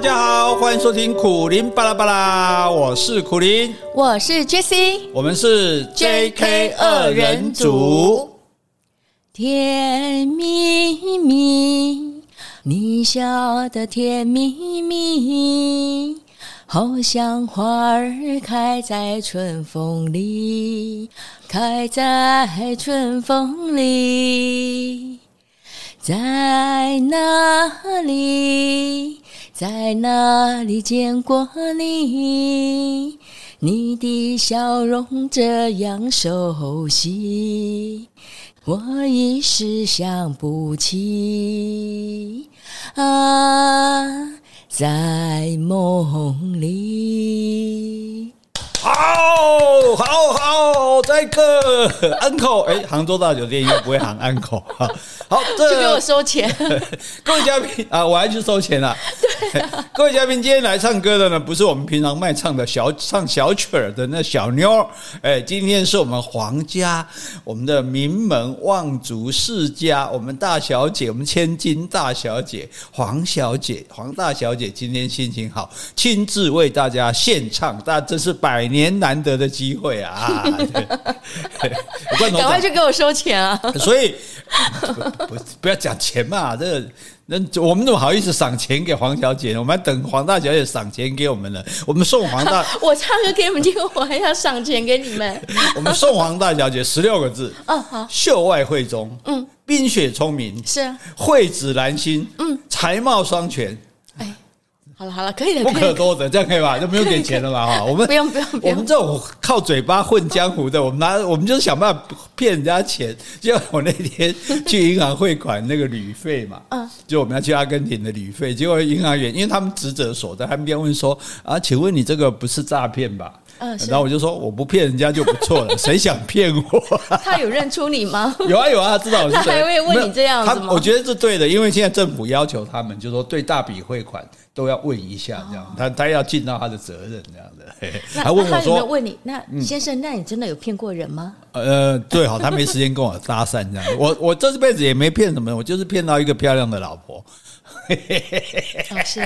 家好，欢迎收听苦苓巴拉巴拉，我是苦苓，我是 Jessie，我们是 JK 二人组。甜蜜蜜，你笑得甜蜜蜜，好像花儿开在春风里，开在春风里，在哪里？在哪里见过你？你的笑容这样熟悉，我一时想不起啊，在梦里。好，好，好，再一个 uncle，哎，杭州大酒店应该不会喊 uncle 哈。好，这就给我收钱。各位嘉宾啊，我还去收钱了。对、啊，各位嘉宾，今天来唱歌的呢，不是我们平常卖唱的小唱小曲儿的那小妞，哎，今天是我们皇家，我们的名门望族世家，我们大小姐，我们千金大小姐黄小姐，黄大小姐今天心情好，亲自为大家献唱，大家真是百年难得的机会啊！赶快去给我收钱啊！所以不不，不要讲钱嘛，这个那我们怎么好意思赏钱给黄小姐呢？我们还等黄大小姐赏钱给我们呢。我们送黄大，我唱歌给你们听，我还要赏钱给你们。我们送黄大小姐十六个字：哦，好，秀外慧中，嗯，冰雪聪明，是啊，慧质兰心，嗯，才貌双全。好了好了，可以的，不可多得，这样可以吧？就不用给钱了嘛哈。我们不用不用，我们这种靠嘴巴混江湖的，我们拿我们就是想办法骗人家钱。就像我那天去银行汇款那个旅费嘛，嗯，就我们要去阿根廷的旅费，结果银行员因为他们职责所在，他们便问说啊，请问你这个不是诈骗吧？嗯，然后我就说我不骗人家就不错了，谁想骗我？他有认出你吗？有 啊有啊，他知道我是谁。他还会问你这样子吗？我觉得是对的，因为现在政府要求他们，就是说对大笔汇款。都要问一下，这样他他要尽到他的责任，这样的。还 问我说：“问你，那先生，那你真的有骗过人吗？”呃，最，好，他没时间跟我搭讪这样。我我这辈子也没骗什么，我就是骗到一个漂亮的老婆。哦，是，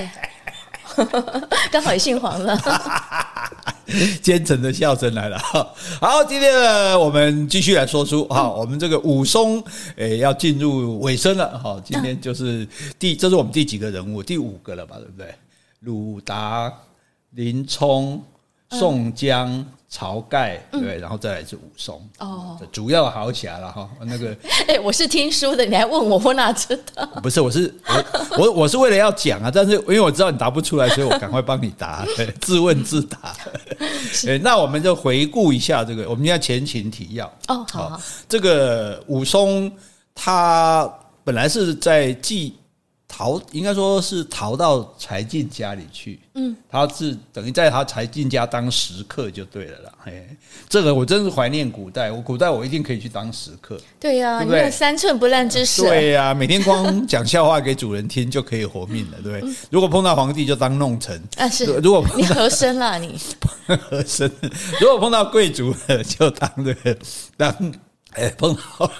刚好也姓黄了。奸臣的笑声来了，好，今天呢，我们继续来说书哈，我们这个武松诶要进入尾声了哈，今天就是第，这是我们第几个人物？第五个了吧，对不对？鲁达、林冲、宋江。晁盖对，然后再来是武松哦，主要好起来了哈。那个，哎，我是听书的，你还问我，我哪知道？不是，我是我我我是为了要讲啊，但是因为我知道你答不出来，所以我赶快帮你答，自问自答。哎，那我们就回顾一下这个，我们现在前情提要哦，好，好，这个武松他本来是在记。逃应该说是逃到柴进家里去，嗯，他是等于在他柴进家当食客就对了啦。嘿，这个我真是怀念古代，我古代我一定可以去当食客。对呀，对不对？三寸不烂之舌。对呀，每天光讲笑话给主人听就可以活命了，对不对？如果碰到皇帝就当弄臣啊，是。如果你和珅啦，你 和珅。如果碰到贵族了就当这个当。哎，碰到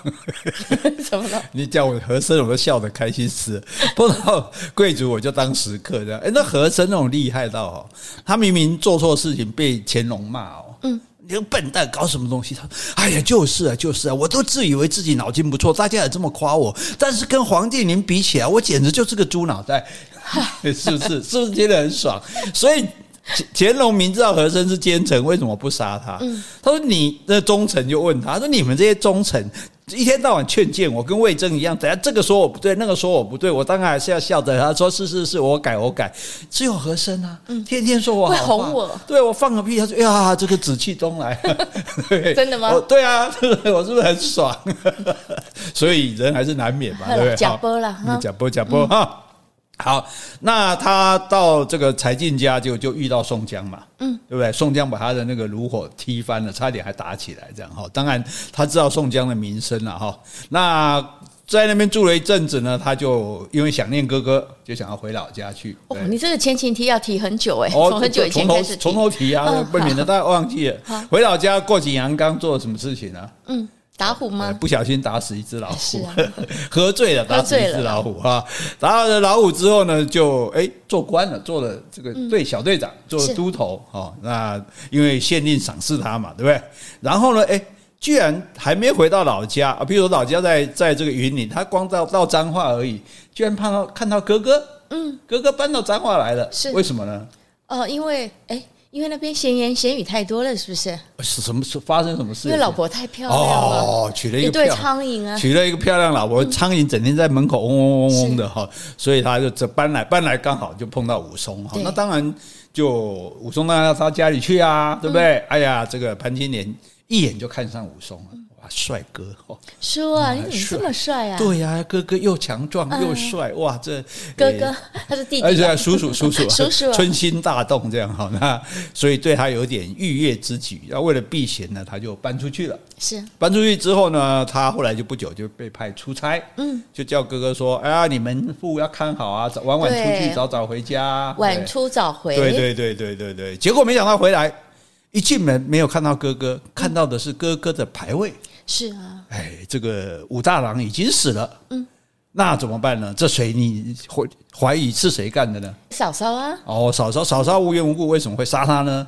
怎么了？你叫我和珅，我都笑得开心死了。碰到贵族，我就当食客这样。哎，那和珅那种厉害到哦，他明明做错事情被乾隆骂哦，嗯，你个笨蛋搞什么东西？他，哎呀，就是啊，就是啊，我都自以为自己脑筋不错，大家也这么夸我，但是跟皇帝您比起来，我简直就是个猪脑袋，是不是？是不是觉得很爽？所以。乾隆明知道和珅是奸臣，为什么不杀他？他说：“你的忠臣就问他，他说你们这些忠臣一天到晚劝谏我，跟魏征一样，等下这个说我不对，那个说我不对，我当然还是要笑着他说是是是，我改我改。只有和珅啊，天天说我会哄我，对我放个屁，他说呀，这个紫气东来，真的吗？对啊，我是不是很爽？所以人还是难免嘛，对不对？假播了，假播假播哈。”好，那他到这个柴进家就就遇到宋江嘛，嗯，对不对？宋江把他的那个炉火踢翻了，差点还打起来，这样哈。当然他知道宋江的名声了哈。那在那边住了一阵子呢，他就因为想念哥哥，就想要回老家去。哦，你这个前情提要提很久哎，从很久以前开始，从头提啊，不免得大家忘记了。回老家过景阳冈做了什么事情呢？嗯。打虎吗？不小心打死一只老虎，啊、喝醉了打死一只老虎哈。打了老虎之后呢，就哎做官了，做了这个队小队长，做了都头哈。那因为县令赏识他嘛，对不对？然后呢，哎，居然还没回到老家啊，比如说老家在在这个云岭，他光到到彰化而已，居然看到看到哥哥，嗯，哥哥搬到彰化来了，是为什么呢？呃，因为哎。因为那边闲言闲语太多了，是不是？是什么事？发生什么事？因为老婆太漂亮了，哦，娶了一对苍蝇啊，娶了一个漂亮老婆，苍蝇整天在门口嗡嗡嗡嗡的哈，所以他就这搬来搬来，刚好就碰到武松哈。那当然就武松当然要到家里去啊，对不对？哎呀，这个潘金莲一眼就看上武松了。帅哥哦，叔啊，你怎么这么帅啊？对呀，哥哥又强壮又帅，哇，这哥哥他是弟弟，而且叔叔叔叔 叔叔春心大动这样哈，那所以对他有点逾越之举。要为了避嫌呢，他就搬出去了。是搬出去之后呢，他后来就不久就被派出差，嗯，就叫哥哥说：“哎呀，你门户要看好啊，早晚晚出去，早早回家，晚出早回。”对对对对对对，结果没想到回来一进门没有看到哥哥，看到的是哥哥的牌位。是啊，哎，这个武大郎已经死了，嗯，那怎么办呢？这谁你怀怀疑是谁干的呢？嫂嫂啊，哦，嫂嫂，嫂嫂无缘无故为什么会杀他呢？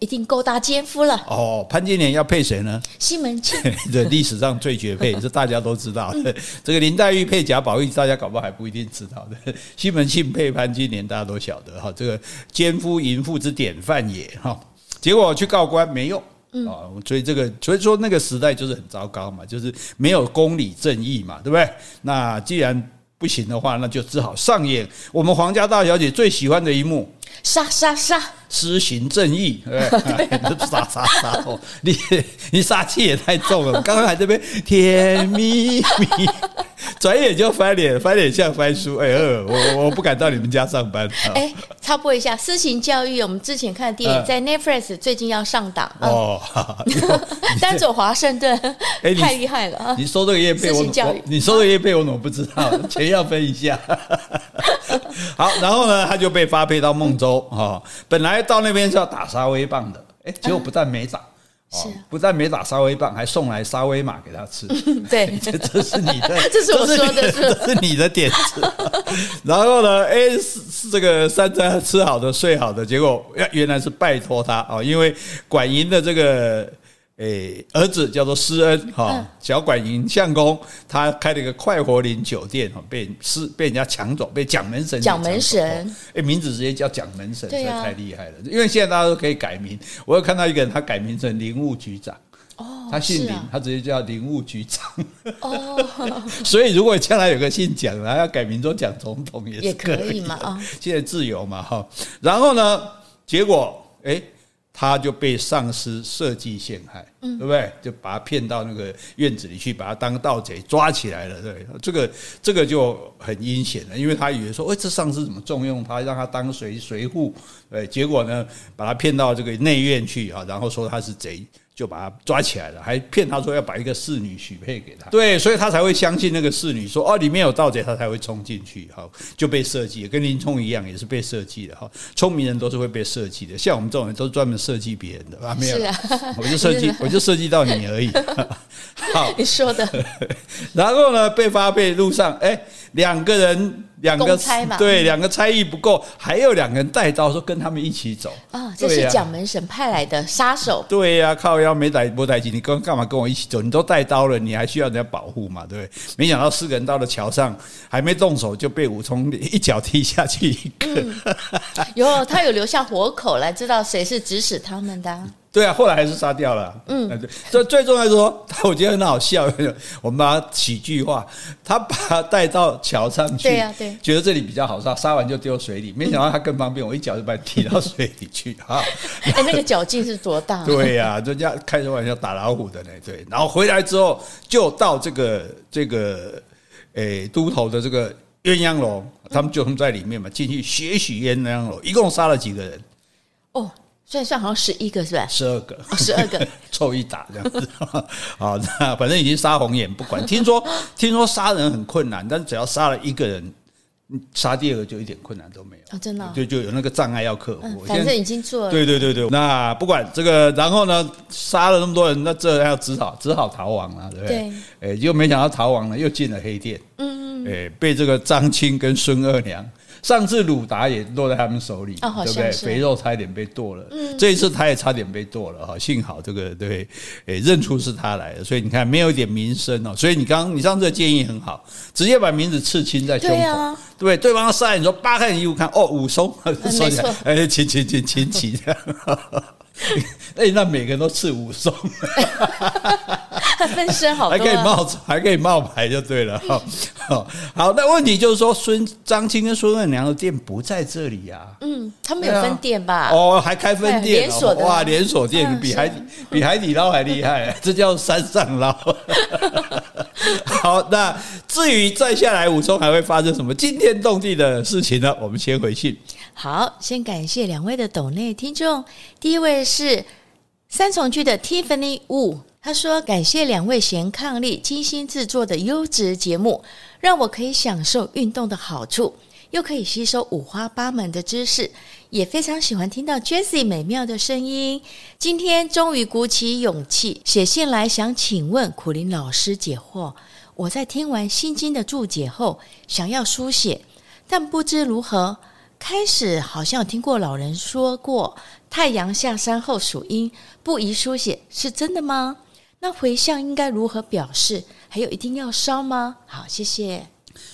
一定勾搭奸夫了。哦，潘金莲要配谁呢？西门庆，这历史上最绝配，这大家都知道的。嗯、这个林黛玉配贾宝玉，大家搞不好还不一定知道的。西门庆配潘金莲，大家都晓得哈，这个奸夫淫妇之典范也哈。结果去告官没用。啊，所以这个，所以说那个时代就是很糟糕嘛，就是没有公理正义嘛，对不对？那既然不行的话，那就只好上演我们皇家大小姐最喜欢的一幕。杀杀杀！施行正义，对，杀杀杀！哦，你你杀气也太重了。刚刚还这边甜蜜蜜，转眼就翻脸，翻脸像翻书。哎呦，我我不敢到你们家上班。哎，插播一下，私刑教育，我们之前看的电影在 Netflix 最近要上档哦。丹佐华盛顿，哎，太厉害了啊！你收这个业配，我你收这个业配，我怎么不知道？钱要分一下。好，然后呢，他就被发配到孟州哈。本来到那边是要打沙威棒的，哎，结果不但没打，是不但没打沙威棒，还送来沙威玛给他吃。对，这这是你的，这是我说的，这是你的点子。然后呢，哎，是是这个三餐吃好的睡好的，结果原来是拜托他啊，因为管营的这个。哎，儿子叫做施恩哈，小管营相公，他开了一个快活林酒店哈，被施被人家抢走，被蒋门神蒋门神，哎，名字直接叫蒋门神，这太厉害了。因为现在大家都可以改名，我有看到一个人，他改名成林务局长，哦，他姓林，他直接叫林务局长，哦，所以如果将来有个姓蒋，然后要改名做蒋总统也是可以嘛啊，现在自由嘛哈。然后呢，结果哎。他就被上司设计陷害，对不对？就把他骗到那个院子里去，把他当盗贼抓起来了。对，这个这个就很阴险了，因为他以为说，哎，这上司怎么重用他，让他当随随护？对，结果呢，把他骗到这个内院去啊，然后说他是贼。就把他抓起来了，还骗他说要把一个侍女许配给他，对，所以他才会相信那个侍女说哦，里面有盗贼，他才会冲进去，哈，就被设计，跟林冲一样，也是被设计的哈。聪明人都是会被设计的，像我们这种人都是专门设计别人的啊，没有，我就设计，我就设计到你而已。好，你说的。然后呢，被发配路上，哎，两个人。两个对，两个差役不够，还有两个人带刀，说跟他们一起走啊。这是蒋门神派来的杀手。对呀，靠腰没带没带劲，你跟干嘛跟我一起走？你都带刀了，你还需要人家保护嘛？对不对？没想到四个人到了桥上，还没动手就被武松一脚踢下去一个。有他有留下活口来知道谁是指使他们的。对啊，后来还是杀掉了。嗯，对，最最重要的是说，我觉得很好笑。我们把它喜剧化，他把他带到桥上去，对啊，对，觉得这里比较好杀，杀完就丢水里。没想到他更方便，我一脚就把你踢到水里去。哈，哎，那个脚劲是多大？对呀，人家开着玩笑打老虎的呢。对，然后回来之后就到这个这个诶都头的这个鸳鸯楼，他们就在里面嘛，进去血洗鸳鸯楼，一共杀了几个人？哦。算算好像十一个是吧？十二个，十二个 凑一打这样子。好，那反正已经杀红眼不管。听说听说杀人很困难，但是只要杀了一个人，杀第二个就一点困难都没有啊，真的，就就有那个障碍要克服。反正已经做了。对对对对，那不管这个，然后呢，杀了那么多人，那这要只好只好逃亡了，对不对？对。哎，又没想到逃亡了，又进了黑店。嗯嗯。哎，被这个张青跟孙二娘。上次鲁达也落在他们手里，哦、对不对？肥肉差一点被剁了，嗯、这一次他也差点被剁了哈，幸好这个对，诶，认出是他来的，所以你看没有一点名声哦，所以你刚你上次的建议很好，直接把名字刺青在胸口，对，啊、对，对？方杀你说扒开你衣服看，哦，武松，说起来，哎，亲亲亲亲亲这样。哎，那每个人都刺武松，他 分身好多，还可以冒还可以冒牌就对了。好，好，那问题就是说，孙张青跟孙二娘的店不在这里呀。嗯，他们有分店吧？哦，还开分店，连锁的哇，连锁店比海底比海底捞还厉害，这叫山上捞。好，那至于再下来武松还会发生什么惊天动地的事情呢？我们先回去。好，先感谢两位的抖内听众。第一位是三重区的 Tiffany Wu，他说：“感谢两位贤伉俪精心制作的优质节目，让我可以享受运动的好处，又可以吸收五花八门的知识，也非常喜欢听到 Jessie 美妙的声音。今天终于鼓起勇气写信来，想请问苦苓老师解惑。我在听完《心经》的注解后，想要书写，但不知如何。”开始好像听过老人说过，太阳下山后属阴，不宜书写，是真的吗？那回向应该如何表示？还有一定要烧吗？好，谢谢。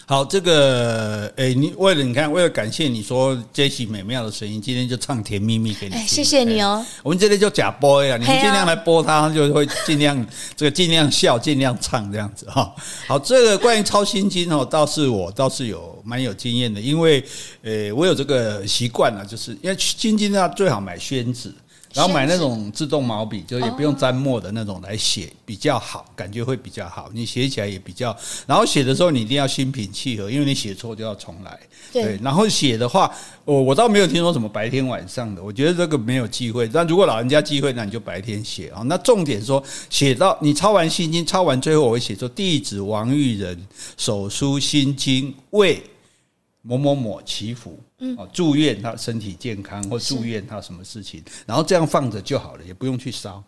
好，这个诶，你为了你看，为了感谢你说这期美妙的声音，今天就唱《甜蜜蜜》给你听。谢谢你哦。我们这里就假播呀，你们尽量来播它，它就会尽量这个尽量笑，尽量唱这样子哈。好，这个关于抄心经哦，倒是我倒是有蛮有经验的，因为呃，我有这个习惯了，就是因为心经要最好买宣纸。然后买那种自动毛笔，就也不用沾墨的那种来写比较好，感觉会比较好。你写起来也比较，然后写的时候你一定要心平气和，因为你写错就要重来。对，然后写的话，我我倒没有听说什么白天晚上的，我觉得这个没有忌讳。但如果老人家忌讳，那你就白天写啊。那重点说，写到你抄完心经，抄完最后我会写说：弟子王玉仁手书心经为某某某祈福。嗯，祝愿他身体健康，或祝愿他什么事情，然后这样放着就好了，也不用去烧。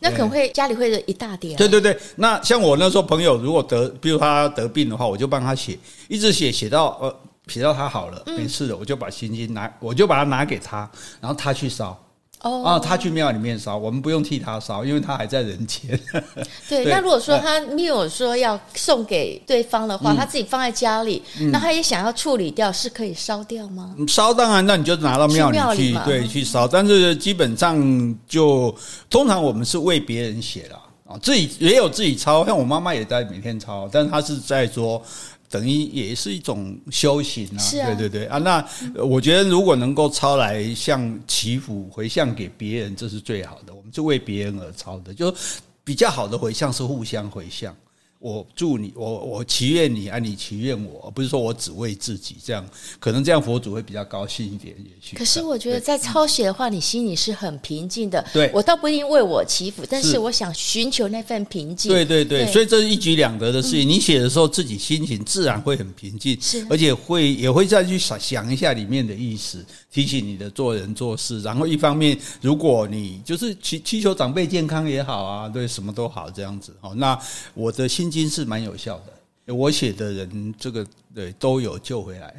那可能会家里会有一大点。对对对，那像我那时候朋友如果得，比如他得病的话，我就帮他写，一直写写到呃写到他好了，没事了，我就把心经拿，我就把它拿给他，然后他去烧。哦，啊，他去庙里面烧，我们不用替他烧，因为他还在人间。对，那如果说他没有说要送给对方的话，他自己放在家里，那他也想要处理掉，是可以烧掉吗？烧当然，那你就拿到庙里去，对，去烧。但是基本上就通常我们是为别人写了啊，自己也有自己抄，像我妈妈也在每天抄，但是她是在说。等于也是一种修行啊，啊对对对啊，那我觉得如果能够抄来向祈福回向给别人，这是最好的。我们是为别人而抄的，就比较好的回向是互相回向。我祝你，我我祈愿你，啊，你祈愿我，不是说我只为自己这样，可能这样佛祖会比较高兴一点，也许。可是我觉得在抄写的话，你心里是很平静的。对，我倒不一定为我祈福，但是我想寻求那份平静。对对对，对所以这是一举两得的事情。嗯、你写的时候，自己心情自然会很平静，是，而且会也会再去想想一下里面的意思，提醒你的做人做事。然后一方面，如果你就是祈祈求长辈健康也好啊，对，什么都好这样子。哦，那我的心。经是蛮有效的，我写的人这个对都有救回来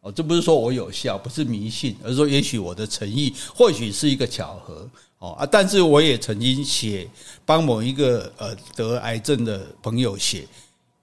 哦。这不是说我有效，不是迷信，而是说也许我的诚意或许是一个巧合哦啊。但是我也曾经写帮某一个呃得癌症的朋友写，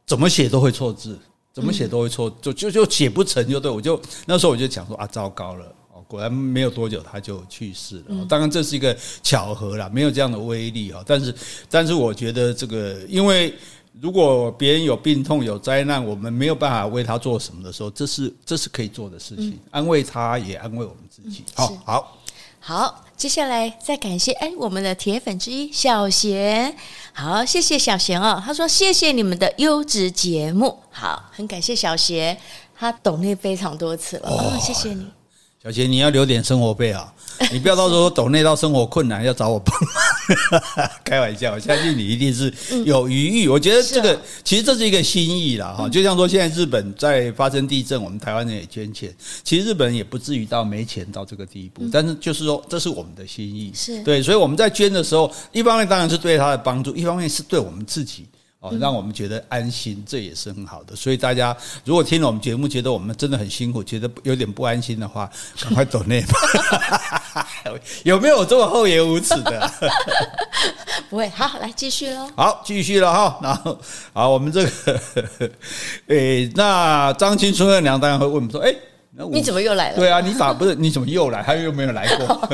怎么写都会错字，怎么写都会错，就就就写不成就对。我就那时候我就讲说啊，糟糕了哦，果然没有多久他就去世了。当然这是一个巧合啦，没有这样的威力哈。但是但是我觉得这个因为。如果别人有病痛、有灾难，我们没有办法为他做什么的时候，这是这是可以做的事情，嗯、安慰他也安慰我们自己。好、嗯，好，好，接下来再感谢哎，我们的铁粉之一小贤，好，谢谢小贤哦。他说谢谢你们的优质节目，好，很感谢小贤，他懂内非常多次了，哦，谢谢你。小杰，你要留点生活费啊！你不要到时候抖内到生活困难要找我帮忙。开玩笑，我相信你一定是有余裕。我觉得这个其实这是一个心意啦，哈。就像说现在日本在发生地震，我们台湾人也捐钱，其实日本人也不至于到没钱到这个地步。但是就是说，这是我们的心意，是对。所以我们在捐的时候，一方面当然是对他的帮助，一方面是对我们自己。哦，让我们觉得安心，这也是很好的。所以大家如果听了我们节目，觉得我们真的很辛苦，觉得有点不安心的话，赶快走内吧。有没有这么厚颜无耻的？不会，好，来继续喽。好，继续了哈。然后，好，我们这个，诶，那张青春二娘当然会问我们说，诶。你怎么又来了？对啊，你咋不是？你怎么又来？他又没有来过？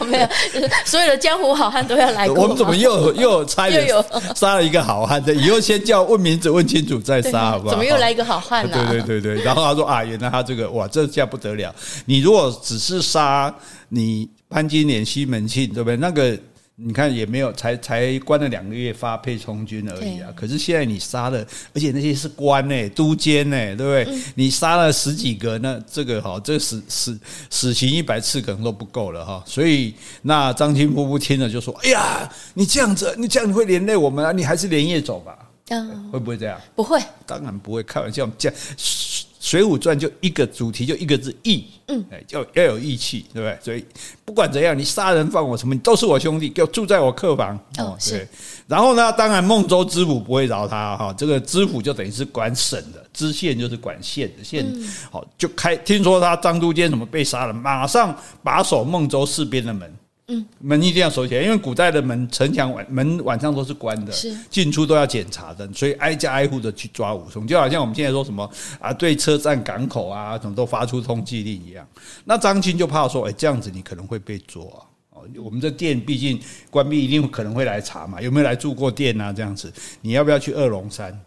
没有，所有的江湖好汉都要来过。我们怎么又又差点 杀了一个好汉？以后先叫问名字，问清楚再杀，好不好？怎么又来一个好汉呢？对对对对。然后他说啊，原来他这个哇，这下不得了！你如果只是杀你潘金莲、西门庆，对不对？那个。你看也没有，才才关了两个月发配充军而已啊！可是现在你杀了，而且那些是官呢，都监呢，对不对？你杀了十几个，那这个哈，这死死死刑一百次可能都不够了哈。所以那张清夫妇听了就说：“哎呀，你这样子，你这样你会连累我们啊！你还是连夜走吧。”嗯，会不会这样？不会，当然不会。开玩笑，这样。《水浒传》就一个主题，就一个字义，嗯，哎，要要有义气，对不对？所以不管怎样，你杀人放火什么，你都是我兄弟，给我住在我客房哦。对，然后呢，当然孟州知府不会饶他哈，这个知府就等于是管省的，知县就是管县的县，好就开。听说他张都监怎么被杀了，马上把守孟州四边的门。嗯，门一定要锁起来，因为古代的门城墙晚门晚上都是关的，是进出都要检查的，所以挨家挨户的去抓武松，就好像我们现在说什么啊，对车站港口啊，什么都发出通缉令一样。那张青就怕说，哎，这样子你可能会被捉哦。我们这店毕竟关闭一定可能会来查嘛，有没有来住过店啊？这样子，你要不要去二龙山？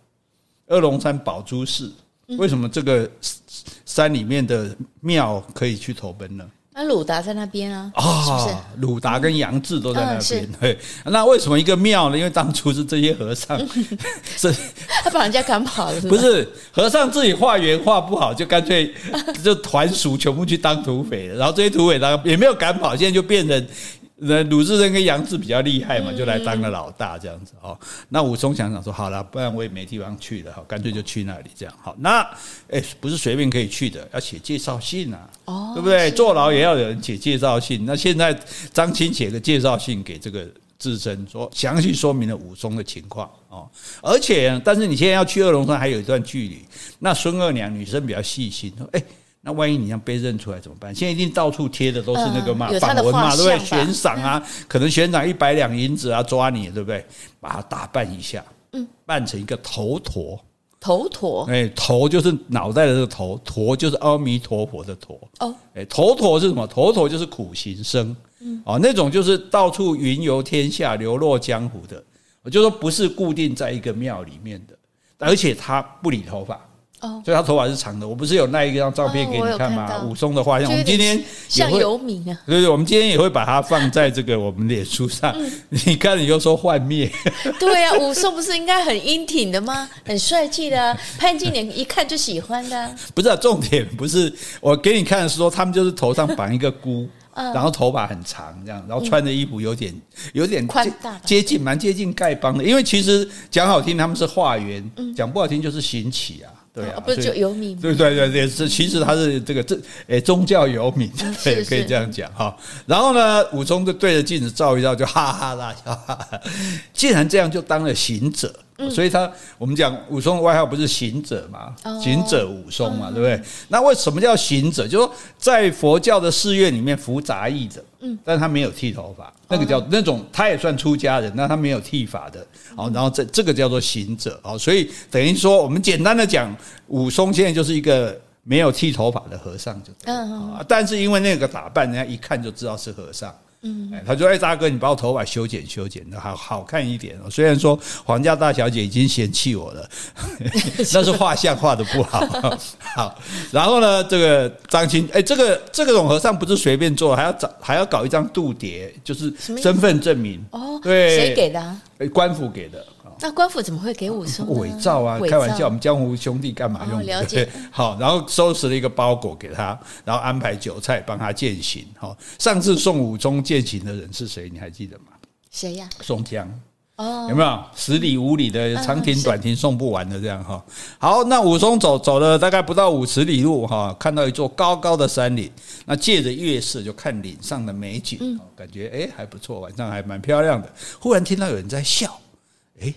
二龙山宝珠寺，为什么这个山里面的庙可以去投奔呢？那鲁达在那边啊？啊，鲁达跟杨志都在那边。对，那为什么一个庙呢？因为当初是这些和尚，是他把人家赶跑了，不是和尚自己化缘化不好，就干脆 就团属全部去当土匪了。然后这些土匪呢也没有赶跑，现在就变成。那鲁智深跟杨志比较厉害嘛，就来当个老大这样子哦。那武松想想说，好了，不然我也没地方去了，好，干脆就去那里这样。好，那哎，不是随便可以去的，要写介绍信啊，哦，对不对？坐牢也要有人写介绍信。那现在张青写个介绍信给这个智深，说详细说明了武松的情况哦。而且，但是你现在要去二龙山还有一段距离。那孙二娘女生比较细心，说哎。那万一你像被认出来怎么办？现在一定到处贴的都是那个嘛，榜文嘛，对不对？悬赏啊，可能悬赏一百两银子啊，抓你，对不对？把它打扮一下，嗯，扮成一个头陀，头陀，哎，头就是脑袋的这个头，陀就是阿弥陀佛的陀，哦，哎，头陀是什么？头陀就是苦行僧，嗯，哦，那种就是到处云游天下、流落江湖的，我就说不是固定在一个庙里面的，而且他不理头发。哦，所以他头发是长的。我不是有那一张照片给你看吗？武松的画像，我们今天像游民啊。对对，我们今天也会把它放在这个我们脸书上。你看，你又说幻灭。对呀，武松不是应该很英挺的吗？很帅气的啊，潘金莲一看就喜欢的。不是，重点不是我给你看的是说，他们就是头上绑一个箍，然后头发很长，这样，然后穿的衣服有点有点宽大，接近蛮接近丐帮的。因为其实讲好听，他们是化缘；讲不好听，就是行乞啊。对啊，不是就游民？对对对对，是其实他是这个这诶宗教游民，对，可以这样讲哈。然后呢，武松就对着镜子照一照，就哈哈大笑。哈哈，既然这样，就当了行者。所以他我们讲武松的外号不是行者嘛？行者武松嘛，对不对？那为什么叫行者？就是说在佛教的寺院里面服杂役者，嗯，但他没有剃头发，那个叫那种他也算出家人，那他没有剃发的，好，然后这这个叫做行者，好，所以等于说我们简单的讲，武松现在就是一个没有剃头发的和尚，就嗯，但是因为那个打扮，人家一看就知道是和尚。嗯，他说：“哎，大哥，你把我头发修剪修剪的好好看一点哦。虽然说皇家大小姐已经嫌弃我了，那是画像画的不好。好，然后呢，这个张青，哎，这个这个总和尚不是随便做，还要找还要搞一张度牒，就是身份证明。哦，对，谁给的？啊？官府给的。那官府怎么会给武松？伪造啊，开玩笑，我们江湖兄弟干嘛用？了解。好，然后收拾了一个包裹给他，然后安排酒菜帮他饯行。好，上次送武松饯行的人是谁？你还记得吗？谁呀？宋江。哦，有没有十里五里的长亭短亭送不完的这样哈？好，那武松走走了大概不到五十里路哈，看到一座高高的山岭，那借着月色就看岭上的美景，感觉哎还不错，晚上还蛮漂亮的。忽然听到有人在笑，哎，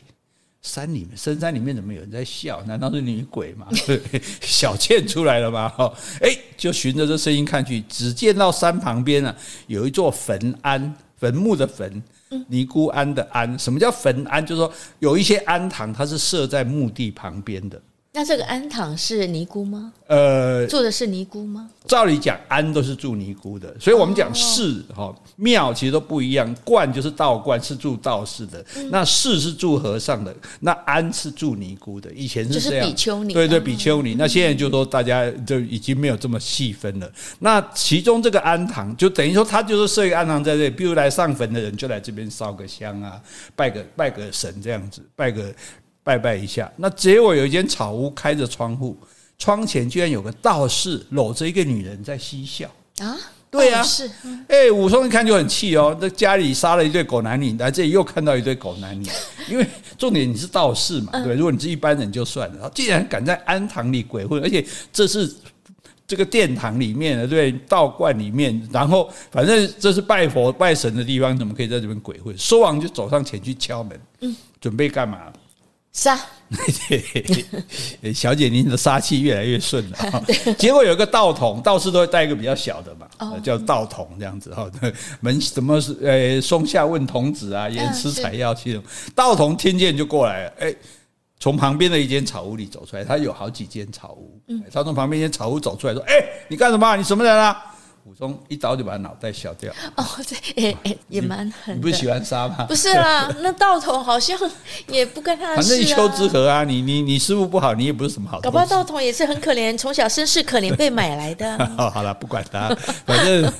山里面深山里面怎么有人在笑？难道是女鬼吗？小倩出来了吗？哈，哎，就循着这声音看去，只见到山旁边啊有一座坟庵，坟墓的坟。尼姑庵的庵，什么叫坟庵？就是说有一些庵堂，它是设在墓地旁边的。那这个庵堂是尼姑吗？呃，住的是尼姑吗？照理讲，庵都是住尼姑的，所以我们讲寺哈庙其实都不一样。观就是道观，是住道士的；那寺是住和尚的；那庵是住尼姑的。以前是这样，比丘尼，对对，比丘尼。那现在就说大家就已经没有这么细分了。那其中这个庵堂，就等于说他就是设一个庵堂在这里，比如来上坟的人就来这边烧个香啊，拜个拜个神这样子，拜个。拜拜一下，那结果有一间草屋开着窗户，窗前居然有个道士搂着一个女人在嬉笑。啊！对啊，是哎，武松一看就很气哦，这家里杀了一对狗男女，来这里又看到一对狗男女，因为重点你是道士嘛，对，如果你是一般人就算了，既然敢在庵堂里鬼混，而且这是这个殿堂里面的，对，道观里面，然后反正这是拜佛拜神的地方，怎么可以在这边鬼混？说完就走上前去敲门，嗯，准备干嘛？杀！小姐，您的杀气越来越顺了。结果有一个道童，道士都会带一个比较小的嘛，叫道童这样子哈。门什么是？呃，松下问童子啊，言师采药去。道童听见就过来了，哎，从旁边的一间草屋里走出来。他有好几间草屋，他从旁边一间草屋走出来，说：“哎，你干什么？你什么人啊？”武松一刀就把他脑袋削掉。哦，这也也蛮狠。你不是喜欢杀吗？不是啦，那道童好像也不跟他。反正一丘之貉啊，你你你师傅不好，你也不是什么好。搞不好道童也是很可怜，从小身世可怜被买来的。哦，好了，不管他，反正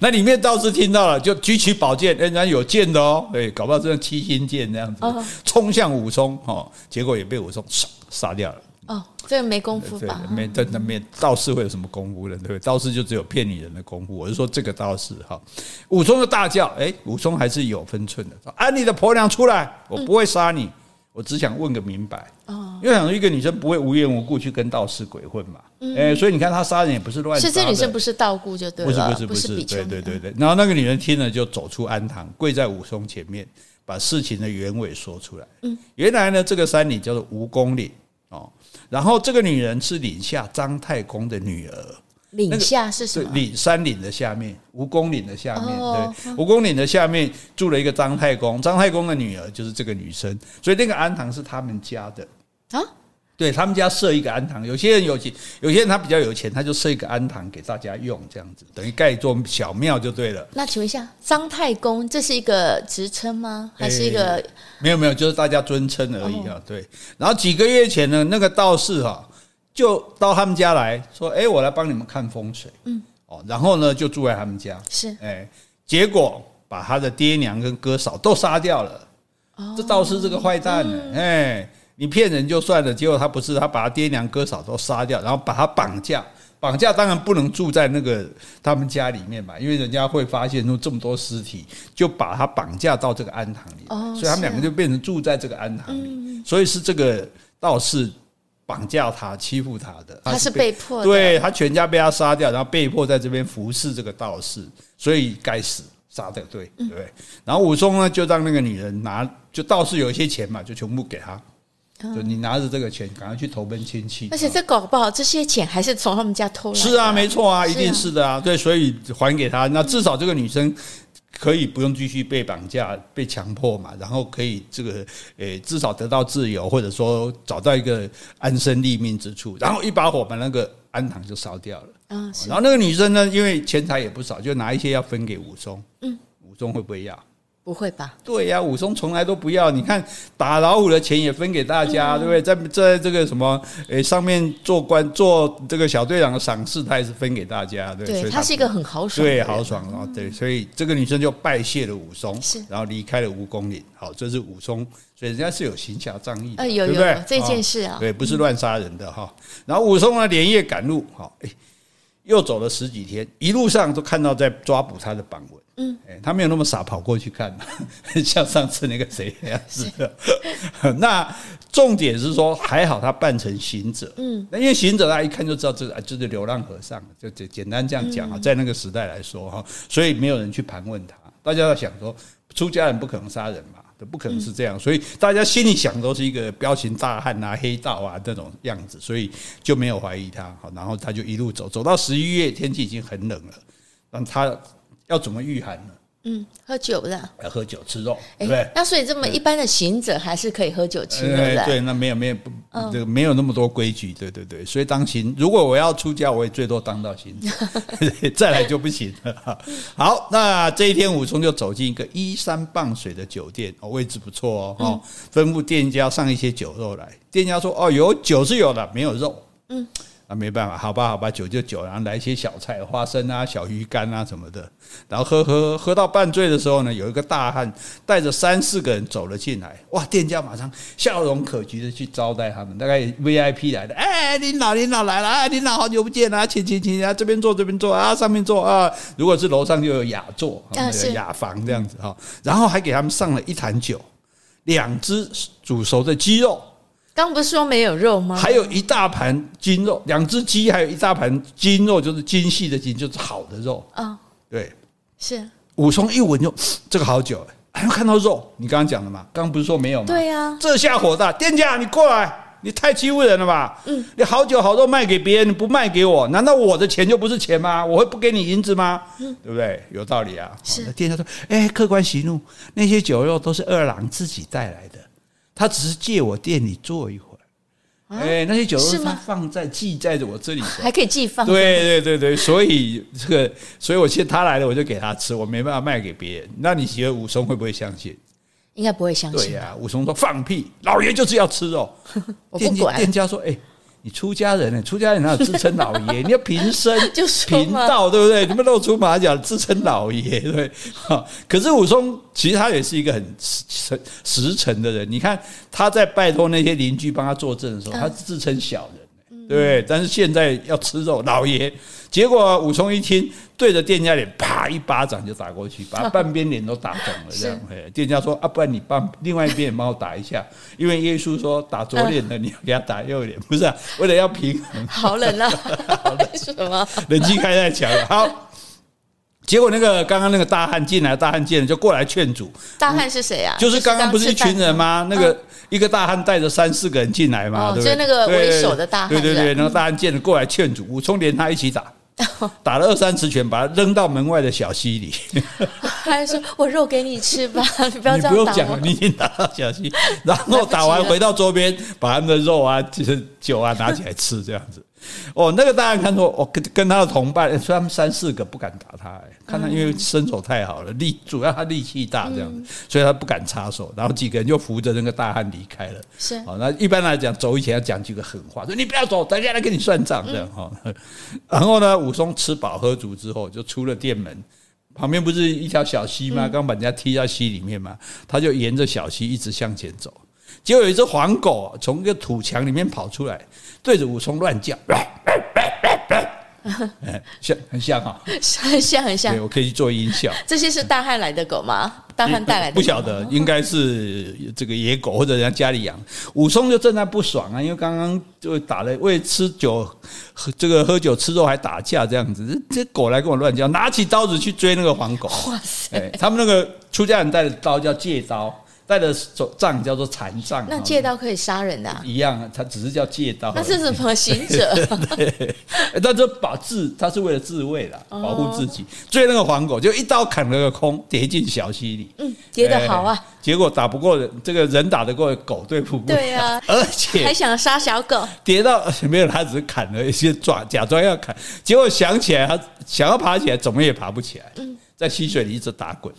那里面道士听到了，就举起宝剑，人家有剑的哦，对，搞不好这样七星剑这样子，冲向武松，哦，结果也被武松杀杀掉了。哦，这个没功夫吧？没，真的没。道士会有什么功夫呢？对不对？道士就只有骗女人的功夫。我是说这个道士哈。武松就大叫：“哎，武松还是有分寸的。说，啊，你的婆娘出来，我不会杀你，我只想问个明白。哦，因为想说一个女生不会无缘无故去跟道士鬼混嘛。哎，所以你看他杀人也不是乱杀。是这女生不是道姑就对了，不是不是不是，对对对对。然后那个女人听了就走出庵堂，跪在武松前面，把事情的原委说出来。嗯，原来呢，这个山里叫做蜈蚣岭。哦。然后这个女人是岭下张太公的女儿。岭下是什么？岭山岭的下面，蜈蚣岭的下面。对，蜈蚣岭的下面住了一个张太公，张太公的女儿就是这个女生，所以那个安堂是他们家的啊。对他们家设一个安堂，有些人有钱，有些人他比较有钱，他就设一个安堂给大家用，这样子等于盖一座小庙就对了。那请问一下，张太公这是一个职称吗？还是一个？欸、没有没有，就是大家尊称而已啊。对。然后几个月前呢，那个道士哈就到他们家来说：“哎，我来帮你们看风水。”嗯。哦，然后呢就住在他们家。是。哎，结果把他的爹娘跟哥嫂都杀掉了。哦。这道士这个坏蛋呢？哎。你骗人就算了，结果他不是，他把他爹娘哥嫂都杀掉，然后把他绑架。绑架当然不能住在那个他们家里面嘛，因为人家会发现出这么多尸体，就把他绑架到这个庵堂里。哦，所以他们两个就变成住在这个庵堂里。所以是这个道士绑架他、欺负他的。他是被迫的，对，他全家被他杀掉，然后被迫在这边服侍这个道士，所以该死，杀的对，对不对？然后武松呢，就让那个女人拿，就道士有一些钱嘛，就全部给他。就你拿着这个钱，赶快去投奔亲戚。而且这搞不好，这些钱还是从他们家偷来的。是啊，没错啊，一定是的啊。对，所以还给他，那至少这个女生可以不用继续被绑架、被强迫嘛，然后可以这个诶，至少得到自由，或者说找到一个安身立命之处。然后一把火把那个安堂就烧掉了。嗯，然后那个女生呢，因为钱财也不少，就拿一些要分给武松。嗯，武松会不会要？不会吧？对呀、啊，武松从来都不要。你看打老虎的钱也分给大家，嗯、对不对？在在这个什么诶上面做官做这个小队长的赏赐，他也是分给大家，对。对，他，他是一个很豪爽，对，豪爽啊，对。所以这个女生就拜谢了武松，是，然后离开了蜈蚣岭。好，这是武松，所以人家是有行侠仗义的，呃、有有，有这件事啊，对，不是乱杀人的哈。然后武松呢，连夜赶路，好，哎，又走了十几天，一路上都看到在抓捕他的榜文。嗯，哎，他没有那么傻跑过去看，像上次那个谁那样子的。那重点是说，还好他扮成行者，嗯，那因为行者他一看就知道这个就是流浪和尚，就简简单这样讲啊，在那个时代来说哈，所以没有人去盘问他。大家要想说，出家人不可能杀人嘛，这不可能是这样，所以大家心里想都是一个彪形大汉啊、黑道啊这种样子，所以就没有怀疑他。好，然后他就一路走，走到十一月，天气已经很冷了，那他。要怎么御寒呢？嗯，喝酒的，要喝酒吃肉，对不对？那所以这么一般的行者还是可以喝酒吃肉的。对，那没有没有不，这个没有那么多规矩。对对对，所以当行，如果我要出家，我也最多当到行者，再来就不行了。好，那这一天武松就走进一个依山傍水的酒店，哦，位置不错哦，哦，吩咐店家上一些酒肉来。店家说：“哦，有酒是有的，没有肉。”嗯。那、啊、没办法，好吧，好吧，酒就酒，然后来一些小菜，花生啊、小鱼干啊什么的，然后喝喝喝到半醉的时候呢，有一个大汉带着三四个人走了进来，哇，店家马上笑容可掬的去招待他们，大概 VIP 来的，哎，领导领导来了，哎，领导好久不见啊，请请请啊，这边坐这边坐啊，上面坐啊，如果是楼上就有雅座，雅房这样子哈，然后还给他们上了一坛酒，两只煮熟的鸡肉。刚不是说没有肉吗？还有一大盘精肉，两只鸡，还有一大盘精肉，就是精细的精，就是好的肉啊。哦、对，是武松一闻就 这个好酒，还看到肉。你刚刚讲的嘛，刚刚不是说没有吗？对呀、啊。这下火大，店家你过来，你太欺负人了吧？嗯，你好酒好肉卖给别人，你不卖给我，难道我的钱就不是钱吗？我会不给你银子吗？嗯，对不对？有道理啊。是。店家说，哎，客官息怒，那些酒肉都是二郎自己带来的。他只是借我店里坐一会儿，哎、欸，那些酒都是他放在寄在着我这里，还可以寄放。对对对对，所以这个，所以我现在他来了，我就给他吃，我没办法卖给别人。那你觉得武松会不会相信？应该不会相信。对呀、啊，武松说放屁，老爷就是要吃肉。我不管。店家说，哎、欸。你出家人呢？出家人哪有自称老爷？你要平身、平道，对不对？你们露出马脚，自称老爷，对。可是武松其实他也是一个很实实诚的人。你看他在拜托那些邻居帮他作证的时候，他自称小人。对，但是现在要吃肉，老爷。结果武松一听，对着店家脸啪一巴掌就打过去，把 半边脸都打肿了。这样，店家说啊，不然你帮另外一边也帮我打一下，因为耶稣说打左脸的你要给他打右脸，不是啊？为了要平衡。好冷啊！为什么？冷气开太强了。好，结果那个刚刚那个大汉进来，大汉见了就过来劝阻。大汉是谁啊？就是刚刚不是一群人吗？那个。一个大汉带着三四个人进来嘛，对不对？就那个为首的大汉，对对对，然后大汉见了过来劝阻，武松连他一起打，打了二三十拳，把他扔到门外的小溪里。还说：“我肉给你吃吧，你不要这样打我。”你不用讲了，你已经打到小溪，然后打完回到桌边，把他们的肉啊、就是酒啊拿起来吃，这样子。哦，那个大汉看说，我跟跟他的同伴，说他们三四个不敢打他，哎，看他因为身手太好了，力主要他力气大这样子，所以他不敢插手。然后几个人就扶着那个大汉离开了。是，哦，那一般来讲，走以前要讲几个狠话，说你不要走，等下来跟你算账这样哈。然后呢，武松吃饱喝足之后，就出了店门，旁边不是一条小溪吗？刚把人家踢到溪里面嘛，他就沿着小溪一直向前走。结果有一只黄狗从一个土墙里面跑出来，对着武松乱叫，像很像哈，很像很像。我可以去做音效。这些是大汉来的狗吗？大汉带来的？不晓得，应该是这个野狗或者人家家里养。武松就正在不爽啊，因为刚刚就打了，为吃酒喝这个喝酒吃肉还打架这样子，这狗来跟我乱叫，拿起刀子去追那个黄狗。哇塞！他们那个出家人带的刀叫戒刀。带的手杖叫做禅杖，那借刀可以杀人的、啊？一样，它只是叫借刀。那是什么行者？对，他就把自，他是为了自卫啦，保护自己。追那个黄狗，就一刀砍了个空，跌进小溪里。嗯，跌得好啊。结果打不过人，这个人打得过狗，对付不了。对啊，而且还想杀小狗，跌到没有，他只是砍了一些爪，假装要砍，结果想起来，他想要爬起来，怎么也爬不起来。嗯，在溪水里一直打滚。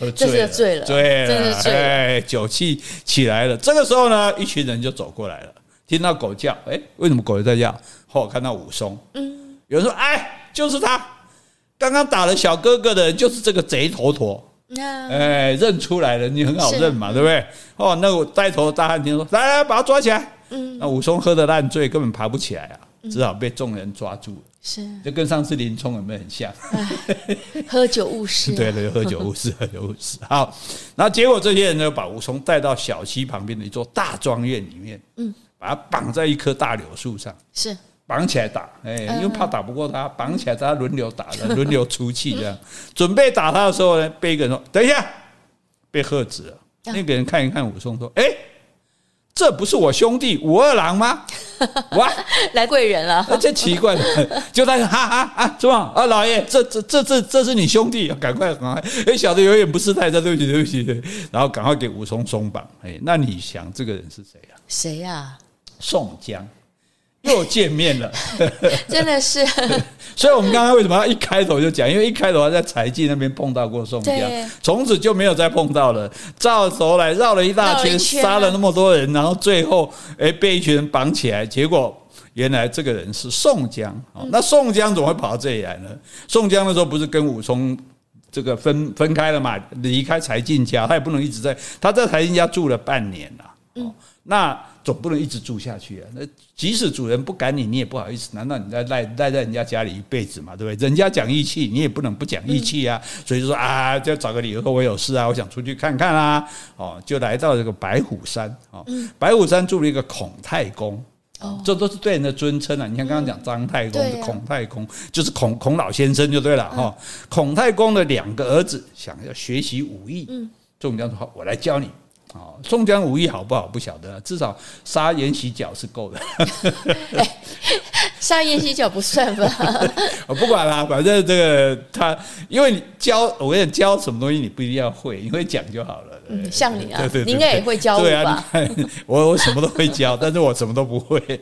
喝醉了，醉了，醉了，哎，酒气起来了。这个时候呢，一群人就走过来了，听到狗叫，哎，为什么狗在叫？后看到武松，嗯，有人说，哎，就是他，刚刚打了小哥哥的人就是这个贼头陀。哎，认出来了，你很好认嘛，对不对？哦，那个带头的大汉听说，来来，把他抓起来。嗯，那武松喝得烂醉，根本爬不起来啊，只好被众人抓住。是，就跟上次林冲有没有很像？喝酒误事。对对，喝酒误事，喝酒误事。好，然后结果这些人呢，把武松带到小溪旁边的一座大庄院里面，嗯，把他绑在一棵大柳树上。是。绑起来打，哎，因为怕打不过他，绑起来大家轮流打的，轮流出气这样。准备打他的时候呢，被一个人说：“等一下！”被喝止了。那个人看一看武松，说：“哎，这不是我兄弟武二郎吗？” 哇，来贵人了！这奇怪了，就在哈哈啊，是吧？啊，老爷，这这这这这是你兄弟，赶快赶快！哎，小的有点不识泰山，对不起对不起。然后赶快给武松松绑。哎，那你想这个人是谁啊？谁呀？宋江。又见面了，真的是。所以，我们刚刚为什么要一开头就讲？因为一开头还在柴进那边碰到过宋江，从此就没有再碰到了。照头来绕了一大圈，杀了那么多人，然后最后哎被一群人绑起来，结果原来这个人是宋江。那宋江怎么会跑到这里来呢？宋江那时候不是跟武松这个分分开了嘛？离开柴进家，他也不能一直在，他在柴进家住了半年了。嗯，那。总不能一直住下去啊！那即使主人不赶你，你也不好意思。难道你在赖赖在人家家里一辈子嘛？对不对？人家讲义气，你也不能不讲义气啊！所以就说啊，就找个理由说我有事啊，我想出去看看啊。哦，就来到这个白虎山。哦，白虎山住了一个孔太公。哦，这都是对人的尊称啊！你看刚刚讲张太公是孔太公，就是孔孔老先生就对了哈。孔太公的两个儿子想要学习武艺，嗯，宋江说好，我来教你。哦，宋江武艺好不好不晓得，至少杀阎锡脚是够的。杀阎锡脚不算吧？我 不管啦，反正这个他，因为你教我跟你教什么东西，你不一定要会，你会讲就好了。嗯，像你啊，你应该也会教我吧？对啊，你看我我什么都会教，但是我什么都不会。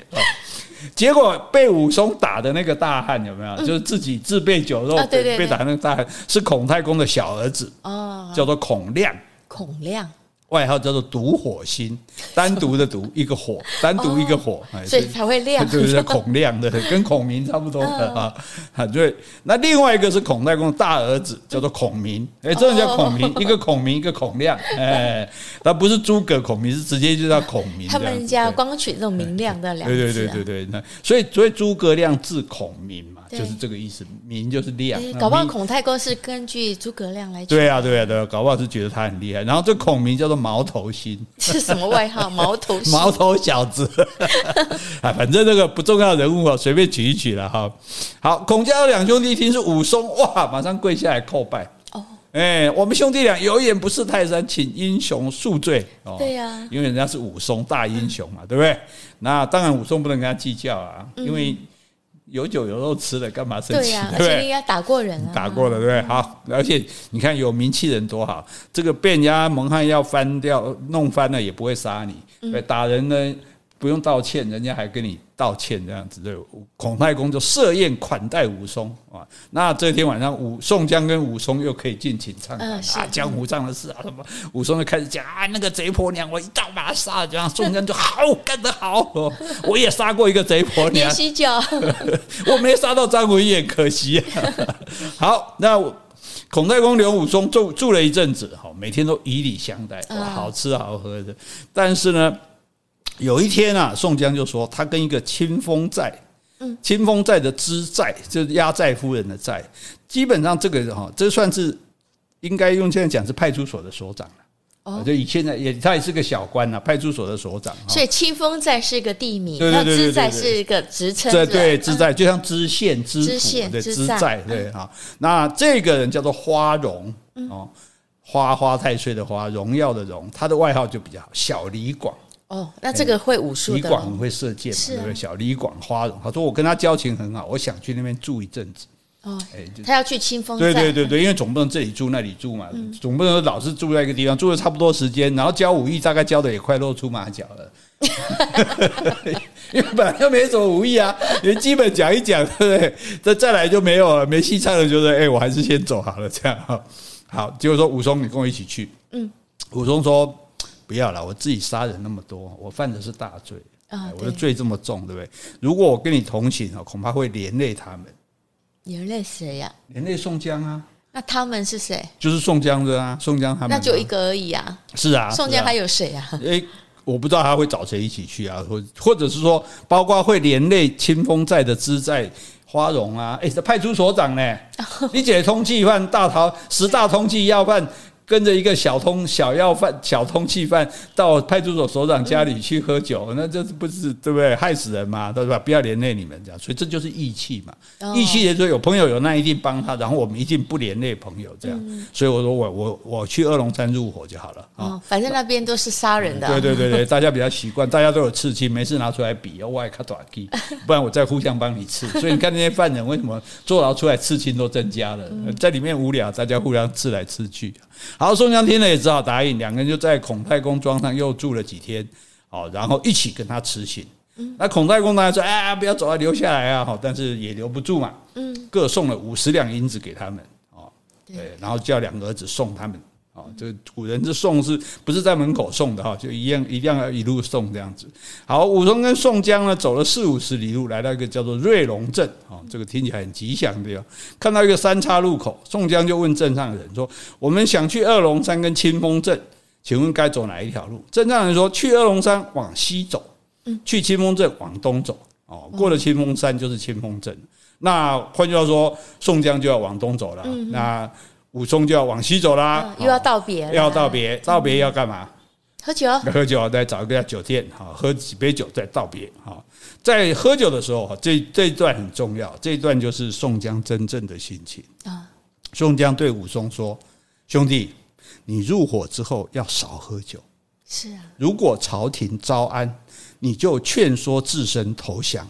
结果被武松打的那个大汉有没有？就是自己自备酒肉被打那个大汉，是孔太公的小儿子哦，叫做孔亮。孔亮。外号叫做独火星，单独的独一个火，单独一个火，所以才会亮，对对对，孔亮的，跟孔明差不多的啊。啊，对。那另外一个是孔太公的大儿子，叫做孔明，哎，这人叫孔明，一个孔明，一个孔亮，哎，他不是诸葛孔明，是直接就叫孔明。他们家光取这种明亮的两个字，对对对对对。那所以所以诸葛亮字孔明嘛，就是这个意思，名就是亮。搞不好孔太公是根据诸葛亮来。对啊对啊对啊，搞不好是觉得他很厉害。然后这孔明叫做。毛头星 是什么外号？毛头 毛头小子 啊，反正这个不重要人物啊，随便取一取了哈。好，孔家两兄弟一听是武松，哇，马上跪下来叩拜。哦，哎，我们兄弟俩有眼不识泰山，请英雄恕罪。哦，对呀，因为人家是武松大英雄嘛，对不对？那当然武松不能跟他计较啊，因为。有酒有肉吃的，干嘛生气？对呀，而且应该打过人啊，打过了，对不对？好，而且你看有名气人多好，这个被人家蒙汉要翻掉、弄翻了也不会杀你，对，打人呢不用道歉，人家还跟你。道歉这样子，对，孔太公就设宴款待武松啊。那这天晚上，武宋江跟武松又可以尽情畅谈啊，江湖上的事啊什么。武松就开始讲啊，那个贼婆娘，我一刀把她杀了。这样宋江就好干得好，我也杀过一个贼婆娘。洗脚，我没杀到张文也，可惜。好，那孔太公留武松住住了一阵子，好，每天都以礼相待，好吃好喝的。但是呢。有一天啊，宋江就说他跟一个清风寨，嗯，清风寨的知寨就是压寨夫人的寨，基本上这个哈，这算是应该用现在讲是派出所的所长了。哦，就以现在也他也是个小官呐，派出所的所长。所以清风寨是一个地名，那知寨是一个职称。对对，知寨就像知县、知府的知寨，对哈。那这个人叫做花荣哦，花花太岁的花，荣耀的荣，他的外号就比较好，小李广。哦，那这个会武术的，李广很会射箭嘛，对不对？小李广花荣，他说我跟他交情很好，我想去那边住一阵子。哦，哎，他要去清风。对对对对，因为总不能这里住那里住嘛，总不能老是住在一个地方，住了差不多时间，然后教武艺，大概教的也快露出马脚了。因为本来就没什么武艺啊，连基本讲一讲，对不对？这再来就没有了，没戏唱了，就是哎，我还是先走好了，这样哈。好，结果说武松，你跟我一起去。嗯，武松说不要了，我自己杀人那么多，我犯的是大罪啊，我的罪这么重，对不对？如果我跟你同行啊，恐怕会连累他们。连累谁呀？连累宋江啊。那他们是谁？就是宋江的啊，宋江他们。那就一个而已啊。是啊。宋江还有谁啊？诶，我不知道他会找谁一起去啊，或或者是说，包括会连累清风寨的知寨。花荣啊，哎，这派出所长呢？你解通缉犯大逃十大通缉要犯。跟着一个小通小要犯小通缉犯到派出所所长家里去喝酒，那这是不是对不对？害死人嘛，对吧？不要连累你们这样，所以这就是义气嘛。义气的时候有朋友有难一定帮他，然后我们一定不连累朋友这样。所以我说我我我去二龙山入伙就好了啊。反正那边都是杀人的。对对对对，大家比较习惯，大家都有刺青，没事拿出来比，我爱卡短基，不然我再互相帮你刺。所以你看那些犯人为什么坐牢出来刺青都增加了，在里面无聊，大家互相刺来刺去。好，宋江听了也只好答应，两个人就在孔太公庄上又住了几天，好，然后一起跟他辞行。那孔太公当然说：“哎，不要走啊，留下来啊！”好，但是也留不住嘛。嗯，各送了五十两银子给他们，哦，对，然后叫两个儿子送他们。啊，这古人这送是不是在门口送的哈？就一样一定要一路送这样子。好，武松跟宋江呢走了四五十里路，来到一个叫做瑞龙镇啊，这个听起来很吉祥的。看到一个三岔路口，宋江就问镇上的人说：“我们想去二龙山跟清风镇，请问该走哪一条路？”镇上人说：“去二龙山往西走，去清风镇往东走。哦，过了清风山就是清风镇。那换句话说，宋江就要往东走了。那武松就要往西走啦，又要道别，要道别，道别要干嘛？喝酒，喝酒，再找一个酒店，哈，喝几杯酒再道别，哈。在喝酒的时候，这这一段很重要，这一段就是宋江真正的心情啊。宋江对武松说：“兄弟，你入伙之后要少喝酒，是啊。如果朝廷招安，你就劝说自身投降，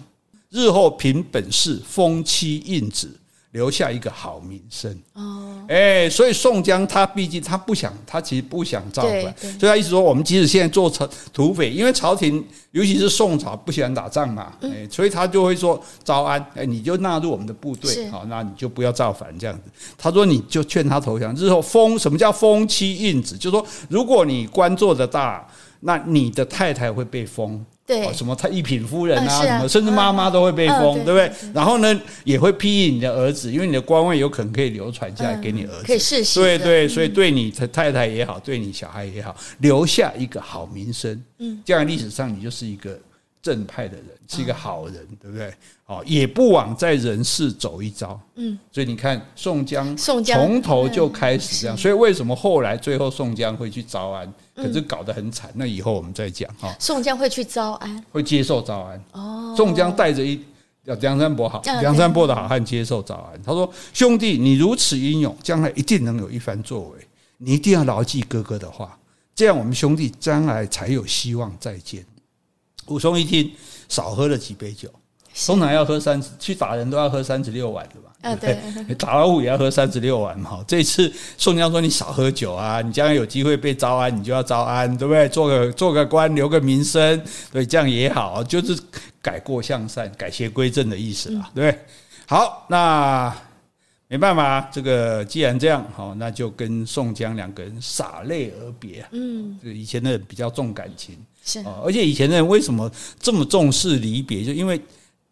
日后凭本事封妻印子。”留下一个好名声。哦，哎，所以宋江他毕竟他不想，他其实不想造反，所以他一直说，我们即使现在做成土匪，因为朝廷尤其是宋朝不喜欢打仗嘛，哎，所以他就会说招安，哎，你就纳入我们的部队，好，那你就不要造反这样子。他说你就劝他投降，日后封什么叫封妻印子，就是说如果你官做得大，那你的太太会被封。对，什么太一品夫人啊，什么甚至妈妈都会被封，对不对？然后呢，也会批评你的儿子，因为你的官位有可能可以流传下来给你儿子，可以世袭。对对，所以对你的太太也好，对你小孩也好，留下一个好名声。嗯，这样历史上你就是一个正派的人，是一个好人，对不对？哦，也不枉在人世走一遭。嗯，所以你看宋江，宋江从头就开始这样，所以为什么后来最后宋江会去招安？可是搞得很惨，那以后我们再讲哈。宋江会去招安，会接受招安。哦，宋江带着一梁山伯好，梁山伯的好汉接受招安。他说：“兄弟，你如此英勇，将来一定能有一番作为。你一定要牢记哥哥的话，这样我们兄弟将来才有希望再见。”武松一听，少喝了几杯酒。通常要喝三十，去打人都要喝三十六碗的嘛。啊，对，打老虎也要喝三十六碗嘛。这次宋江说：“你少喝酒啊，你将来有机会被招安，你就要招安，对不对？做个做个官，留个名声，对，这样也好，就是改过向善，改邪归正的意思啊，对不对？好，那没办法，这个既然这样，好，那就跟宋江两个人洒泪而别。嗯，就以前的人比较重感情，是，而且以前的人为什么这么重视离别？就因为。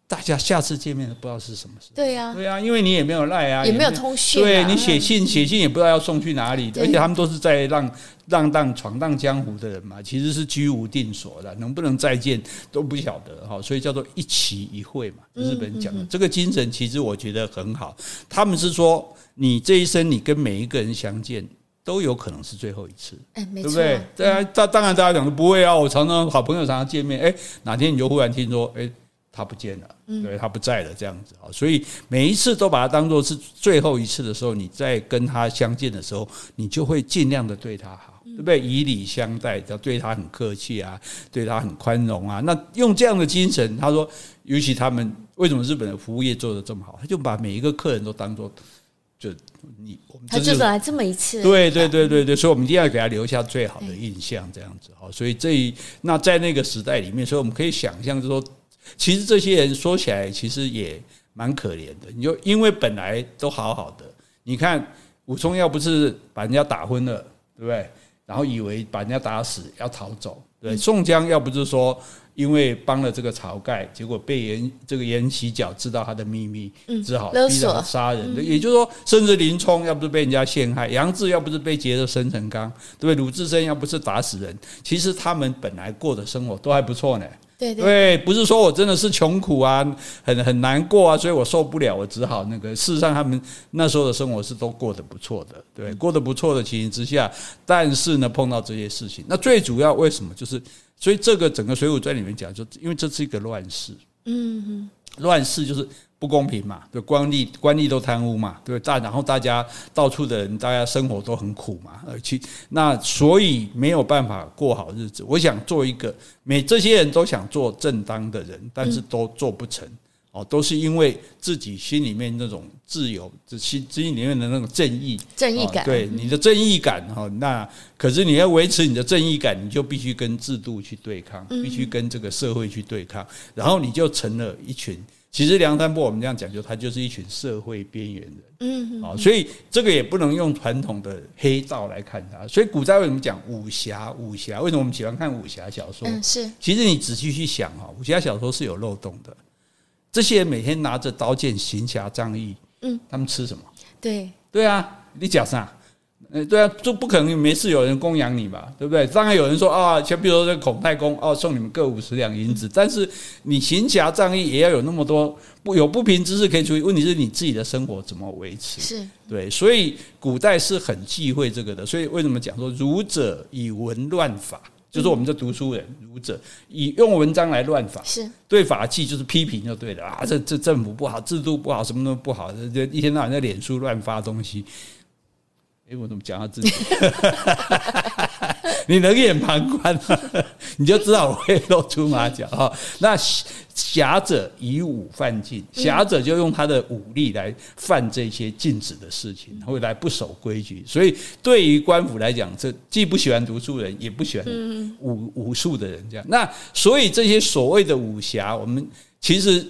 大家下次见面都不知道是什么时候。对呀，对呀，因为你也没有赖啊，也没有通讯。对，你写信写信也不知道要送去哪里，而且他们都是在让浪荡闯荡江湖的人嘛，其实是居无定所的，能不能再见都不晓得哈，所以叫做一期一会嘛。日本讲的这个精神，其实我觉得很好。他们是说，你这一生你跟每一个人相见都有可能是最后一次，哎，对不对？对啊，当当然大家讲的不会啊，我常常好朋友常常见面，哎，哪天你就忽然听说，哎。他不见了，对，他不在了，这样子啊，所以每一次都把它当做是最后一次的时候，你再跟他相见的时候，你就会尽量的对他好，对不对？以礼相待，要对他很客气啊，对他很宽容啊。那用这样的精神，他说，尤其他们为什么日本的服务业做得这么好，他就把每一个客人都当做就你，我们他就来这么一次，对对对对对，所以我们一定要给他留下最好的印象，这样子哈。所以这一那在那个时代里面，所以我们可以想象，就是说。其实这些人说起来，其实也蛮可怜的。你就因为本来都好好的，你看武松要不是把人家打昏了，对不对？然后以为把人家打死要逃走，对。宋江要不是说因为帮了这个晁盖，结果被严这个严洗脚知道他的秘密，只好逼着他杀人。也就是说，甚至林冲要不是被人家陷害，杨志要不是被劫了生辰纲，对不对？鲁智深要不是打死人，其实他们本来过的生活都还不错呢。对，不是说我真的是穷苦啊，很很难过啊，所以我受不了，我只好那个。事实上，他们那时候的生活是都过得不错的，对，过得不错的情形之下，但是呢，碰到这些事情，那最主要为什么？就是所以这个整个《水浒传》里面讲，就因为这是一个乱世，嗯哼，乱世就是。不公平嘛？对，官吏官吏都贪污嘛？对，大然后大家到处的人，大家生活都很苦嘛。而且那所以没有办法过好日子。我想做一个，每这些人都想做正当的人，但是都做不成。哦，都是因为自己心里面那种自由，心心里面的那种正义，正义感。对你的正义感哈，那可是你要维持你的正义感，你就必须跟制度去对抗，必须跟这个社会去对抗，然后你就成了一群。其实梁山伯我们这样讲，就他就是一群社会边缘人，嗯，好，所以这个也不能用传统的黑道来看他。所以古代为什么讲武侠？武侠为什么我们喜欢看武侠小说？嗯，是。其实你仔细去想哈，武侠小说是有漏洞的。这些人每天拿着刀剑行侠仗义，嗯，他们吃什么？对，对啊，你讲啥？呃，对啊，就不可能没事有人供养你吧，对不对？当然有人说啊，像比如说这孔太公哦，送你们各五十两银子，但是你行侠仗义也要有那么多不有不平之事可以处理。问题是你自己的生活怎么维持？是对，所以古代是很忌讳这个的。所以为什么讲说儒者以文乱法，就是我们这读书人，儒者以用文章来乱法，是对法器就是批评就对了啊，这这政府不好，制度不好，什么都不好，这一天到晚在脸书乱发东西。哎，我怎么讲到自己？你冷眼旁观，你就知道我会露出马脚哈。那侠者以武犯禁，侠者就用他的武力来犯这些禁止的事情，会来不守规矩。所以对于官府来讲，这既不喜欢读书人，也不喜欢武武术的人。这样，那所以这些所谓的武侠，我们其实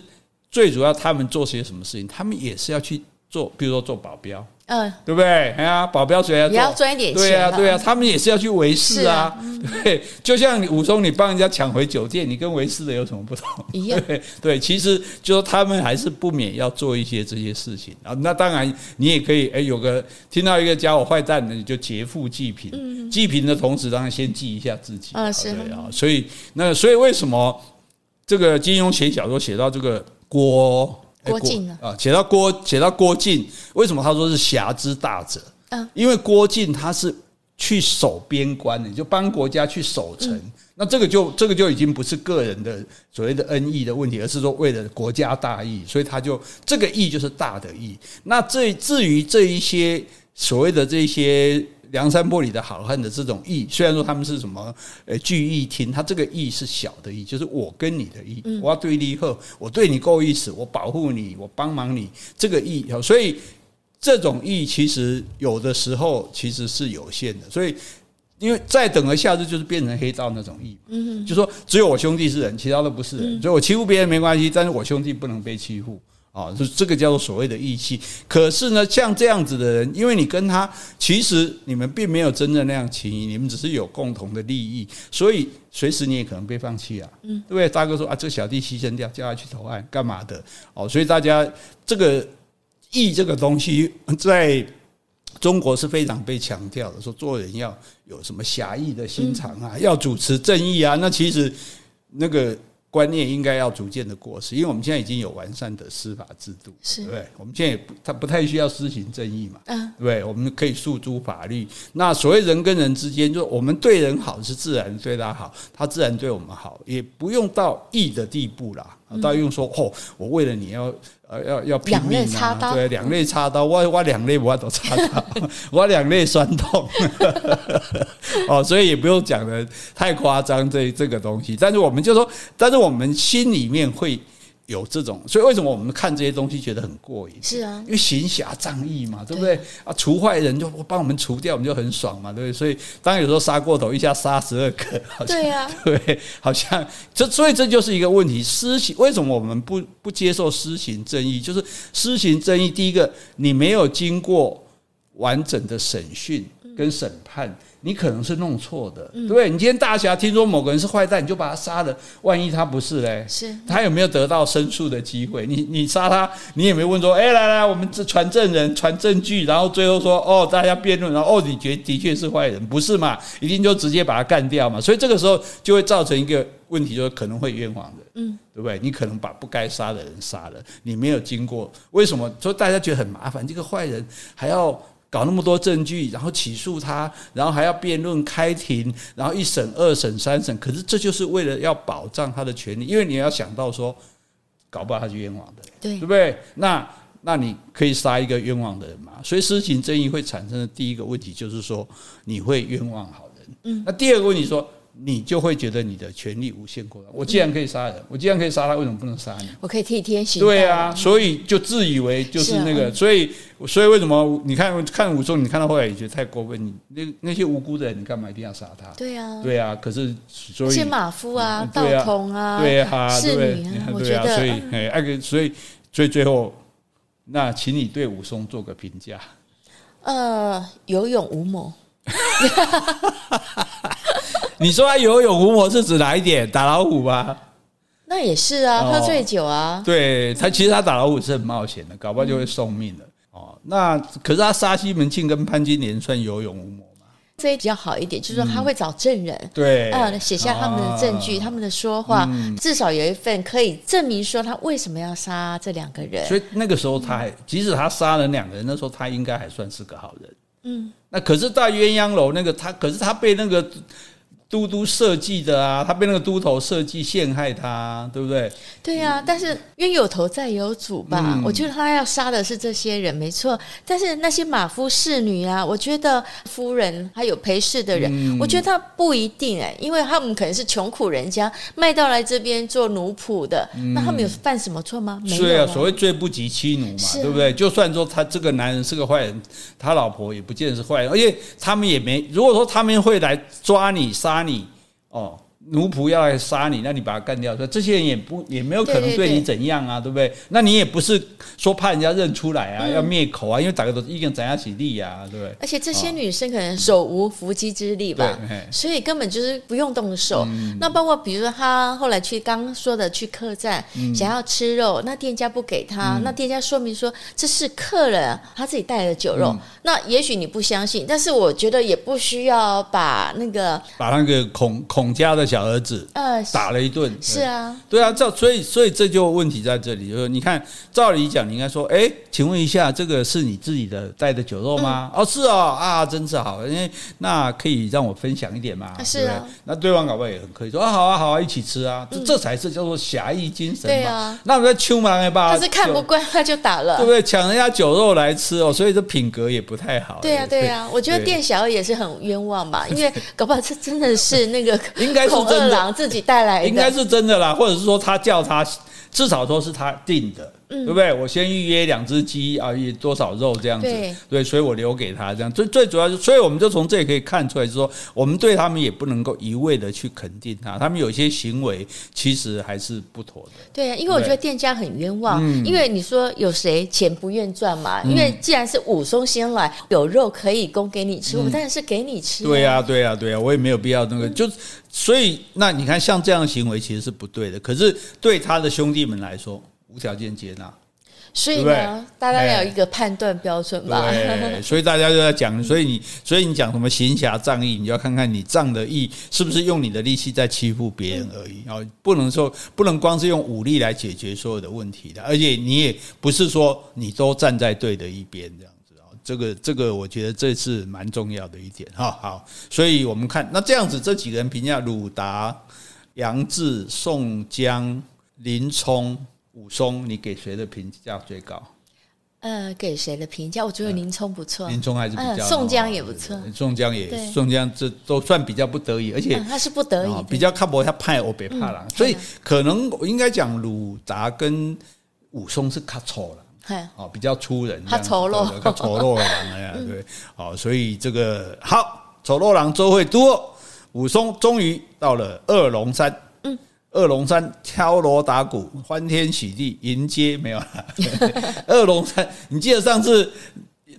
最主要他们做些什么事情？他们也是要去做，比如说做保镖。嗯，对不对？哎呀，保镖谁要也要赚一点钱？对呀，对呀，他们也是要去维系啊。对，就像你武松，你帮人家抢回酒店，你跟维系的有什么不同？一样。对对，其实就说他们还是不免要做一些这些事情啊。那当然，你也可以哎，有个听到一个家伙坏蛋的，你就劫富济贫。嗯。济贫的同时，当然先济一下自己。啊，是啊。所以那所以为什么这个金庸写小说写到这个郭？郭靖啊，写到郭，写到郭靖，为什么他说是侠之大者？嗯，因为郭靖他是去守边关的，就帮国家去守城。那这个就这个就已经不是个人的所谓的恩义的问题，而是说为了国家大义，所以他就这个义就是大的义。那这至于这一些所谓的这些。梁山伯里的好汉的这种义，虽然说他们是什么呃聚义厅，他这个义是小的义，就是我跟你的义，我要对立后，我对你够意思，我保护你，我帮忙你，这个义，所以这种义其实有的时候其实是有限的，所以因为再等而下之就是变成黑道那种义，嗯，就说只有我兄弟是人，其他都不是人，所以我欺负别人没关系，但是我兄弟不能被欺负。啊，就这个叫做所谓的义气。可是呢，像这样子的人，因为你跟他其实你们并没有真正那样情谊，你们只是有共同的利益，所以随时你也可能被放弃啊。嗯，对不对？大哥说啊，这小弟牺牲掉，叫他去投案干嘛的？哦，所以大家这个义这个东西，在中国是非常被强调的，说做人要有什么侠义的心肠啊，要主持正义啊。那其实那个。观念应该要逐渐的过时，因为我们现在已经有完善的司法制度，是对，我们现在也不，他不太需要施行正义嘛，嗯，对，我们可以诉诸法律。那所谓人跟人之间，就我们对人好是自然对他好，他自然对我们好，也不用到义的地步啦。倒用说哦，我为了你要呃要要拼命啊，对，两肋插刀，我我两肋我都插刀，我两肋酸痛，哦，所以也不用讲的太夸张这这个东西，但是我们就说，但是我们心里面会。有这种，所以为什么我们看这些东西觉得很过瘾？是啊，因为行侠仗义嘛，对不对？啊，除坏人就帮我们除掉，我们就很爽嘛，对不对？所以当然有时候杀过头，一下杀十二个，好像对 好像这，所以这就是一个问题。施行为什么我们不不接受施行正义？就是施行正义，第一个你没有经过完整的审讯跟审判。你可能是弄错的，对不对？你今天大侠听说某个人是坏蛋，你就把他杀了。万一他不是嘞？是他有没有得到申诉的机会？你你杀他，你也没问说，哎，来来，我们这传证人传证据，然后最后说，哦，大家辩论，然后哦，你觉的确是坏人，不是嘛？一定就直接把他干掉嘛。所以这个时候就会造成一个问题，就是可能会冤枉的，嗯，对不对？你可能把不该杀的人杀了，你没有经过，为什么？所以大家觉得很麻烦，这个坏人还要。搞那么多证据，然后起诉他，然后还要辩论开庭，然后一审、二审、三审。可是这就是为了要保障他的权利，因为你要想到说，搞不好他是冤枉的，对，对不对？那那你可以杀一个冤枉的人嘛？所以私刑正义会产生的第一个问题就是说，你会冤枉好人。嗯，那第二个问题说。你就会觉得你的权利无限扩大。我既然可以杀人，我既然可以杀他，为什么不能杀你？我可以替天行道。对啊，所以就自以为就是那个，所以所以为什么你看看武松，你看到后来也觉得太过分。你那那些无辜的人，你干嘛一定要杀他？对啊，对啊。可是所以，马夫啊、道童啊、对啊、侍女啊，我觉得，所以哎，那个，所以所以最后，那请你对武松做个评价。呃，有勇无谋。你说他有勇无谋是指哪一点？打老虎吧？那也是啊，喝醉酒啊。对他，其实他打老虎是很冒险的，搞不好就会送命的。哦，那可是他杀西门庆跟潘金莲算有勇无谋吗？这也比较好一点，就是说他会找证人，对，啊，写下他们的证据，他们的说话，至少有一份可以证明说他为什么要杀这两个人。所以那个时候他还，即使他杀了两个人，那时候他应该还算是个好人。嗯，那可是在鸳鸯楼那个他，可是他被那个。都督设计的啊，他被那个都头设计陷害他，对不对？对呀、啊，但是冤有头债有主吧？嗯、我觉得他要杀的是这些人，没错。但是那些马夫侍女啊，我觉得夫人还有陪侍的人，嗯、我觉得他不一定哎，因为他们可能是穷苦人家卖到来这边做奴仆的，嗯、那他们有犯什么错吗？没有、啊。对啊，所谓罪不及妻奴嘛，啊、对不对？就算说他这个男人是个坏人，他老婆也不见得是坏人，而且他们也没，如果说他们会来抓你杀。杀你哦。奴仆要来杀你，那你把他干掉，说这些人也不也没有可能对你怎样啊，对不对？那你也不是说怕人家认出来啊，要灭口啊，因为大家都一个人斩下起立啊，对不对？而且这些女生可能手无缚鸡之力吧，所以根本就是不用动手。那包括比如说他后来去刚说的去客栈，想要吃肉，那店家不给他，那店家说明说这是客人他自己带的酒肉，那也许你不相信，但是我觉得也不需要把那个把那个孔孔家的小。小儿子，呃，打了一顿，是啊，对。啊，照所以所以这就问题在这里，就是你看，照理讲，你应该说，哎，请问一下，这个是你自己的带的酒肉吗？哦，是哦，啊，真是好，因为那可以让我分享一点嘛，是啊，那对方搞不好也很可以说，啊，好啊，好啊，一起吃啊，这这才是叫做侠义精神嘛，对啊，那我们在秋门吧，他是看不惯 他就打了，对不对？抢人家酒肉来吃哦，所以这品格也不太好，对啊，对啊，我觉得店小二也是很冤枉吧，因为搞不好这真的是那个 应该是。二郎自己带来的，应该是真的啦，或者是说他叫他，至少说是他定的。嗯、对不对？我先预约两只鸡啊，多少肉这样子？对，对，所以我留给他这样。最最主要是，所以我们就从这里可以看出来，说我们对他们也不能够一味的去肯定他，他们有些行为其实还是不妥的。对啊，因为我觉得店家很冤枉，嗯、因为你说有谁钱不愿赚嘛？嗯、因为既然是武松先来，有肉可以供给你吃，嗯、我当然是给你吃啊。对啊，对啊，对呀，我也没有必要那个，就所以那你看，像这样的行为其实是不对的。可是对他的兄弟们来说，无条件接纳，所以呢，对对大家要有一个判断标准吧。对，所以大家就在讲，所以你，所以你讲什么行侠仗义，你就要看看你仗的义是不是用你的力气在欺负别人而已。然后不能说不能光是用武力来解决所有的问题的，而且你也不是说你都站在对的一边这样子啊。这个这个，我觉得这是蛮重要的一点哈。好，所以我们看那这样子，这几个人评价鲁达、杨志、宋江、林冲。武松，你给谁的评价最高？呃，给谁的评价？我觉得林冲不错，林冲还是比较，宋江也不错，宋江也，宋江这都算比较不得已，而且他是不得已，比较靠不他派我别怕了，所以可能我应该讲鲁达跟武松是卡丑了，哦，比较粗人，他丑陋，他丑陋郎呀，对，好，所以这个好丑陋狼周会多，武松终于到了二龙山。二龙山敲锣打鼓，欢天喜地迎接没有了。二龙山，你记得上次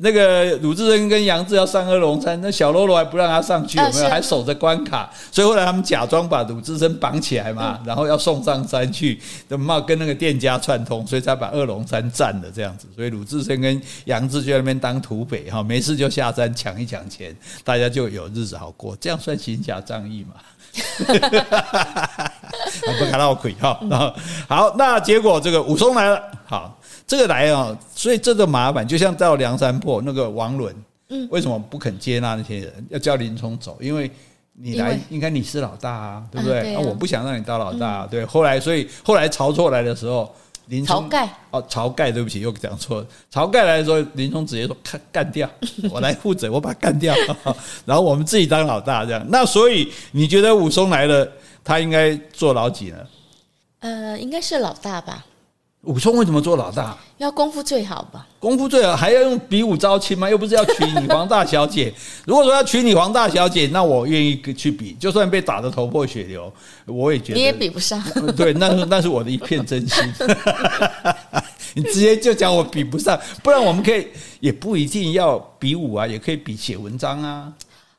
那个鲁智深跟杨志要上二龙山，那小喽啰还不让他上去，有没有？还守着关卡，所以后来他们假装把鲁智深绑起来嘛，然后要送上山去，怎么跟那个店家串通，所以才把二龙山占了这样子。所以鲁智深跟杨志就在那边当土匪哈，没事就下山抢一抢钱，大家就有日子好过，这样算行侠仗义嘛？不看到鬼哈。好，那结果这个武松来了，好。这个来啊，所以这个麻烦，就像到梁山泊那个王伦，嗯，为什么不肯接纳那些人，要叫林冲走？因为你来，应该你是老大啊，对不对？啊，啊，我不想让你当老大，对。后来，所以后来晁错来的时候，林冲，晁盖哦，晁盖，对不起，又讲错了。晁盖来的时候，林冲直接说：“干干掉，我来负责，我把他干掉，然后我们自己当老大。”这样。那所以你觉得武松来了，他应该做老几呢？呃，应该是老大吧。武松为什么做老大？要功夫最好吧？功夫最好还要用比武招亲吗？又不是要娶你黄大小姐。如果说要娶你黄大小姐，那我愿意去比，就算被打得头破血流，我也觉得你也比不上。对，那是那是我的一片真心。你直接就讲我比不上，不然我们可以也不一定要比武啊，也可以比写文章啊。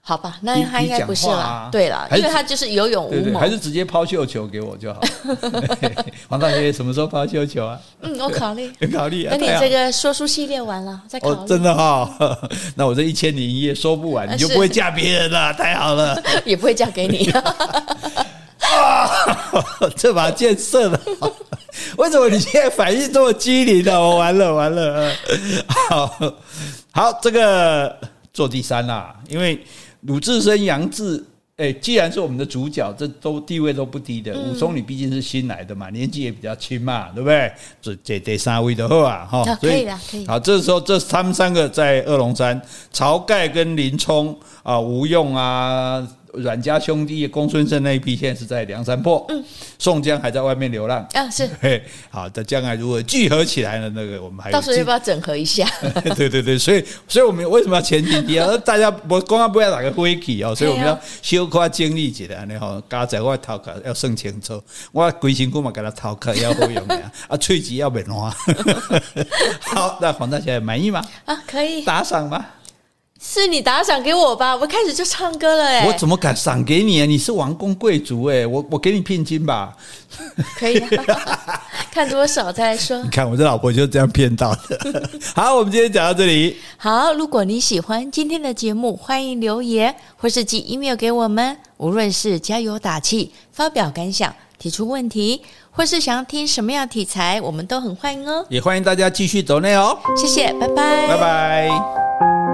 好吧，那他应该不是啦。啊、对了，因为他就是有勇无谋，还是直接抛绣球给我就好。黄大爷什么时候抛绣球啊？嗯，我考虑，考虑。等你这个说书系列完了再考虑。哦，真的哈、哦，那我这一千零一夜说不完，你就不会嫁别人了，太好了。也不会嫁给你。啊，这把剑射的好，为什么你现在反应这么机灵呢？我完了完了。好好，这个做第三啦，因为。鲁智深、杨志，哎，既然是我们的主角，这都地位都不低的。武松，你毕竟是新来的嘛，年纪也比较轻嘛，对不对？这这这三位的话哈，可以了，可以。好，这时候这他们三个在二龙山，晁盖跟林冲啊，吴用啊。阮家兄弟公孙胜那一批现在是在梁山泊，嗯，宋江还在外面流浪啊，是，嘿好的，将来如果聚合起来了，那个我们还到时候要不要整合一下？对对对，所以所以我们为什么要前景低啊？大家我刚刚不要打个飞机哦，所以我们要小可精力起来，然后加在我头壳要算清楚，我规身躯嘛给他头壳要好用的啊，喙齿要变软。好，那黄大仙满意吗？啊，可以打赏吗？是你打赏给我吧？我开始就唱歌了哎！我怎么敢赏给你啊？你是王公贵族哎！我我给你聘金吧？可以，看多少再来说。你看我这老婆就是这样骗到的。好，我们今天讲到这里。好，如果你喜欢今天的节目，欢迎留言或是寄 email 给我们。无论是加油打气、发表感想、提出问题，或是想要听什么样的题材，我们都很欢迎哦。也欢迎大家继续走内哦。谢谢，拜拜，拜拜。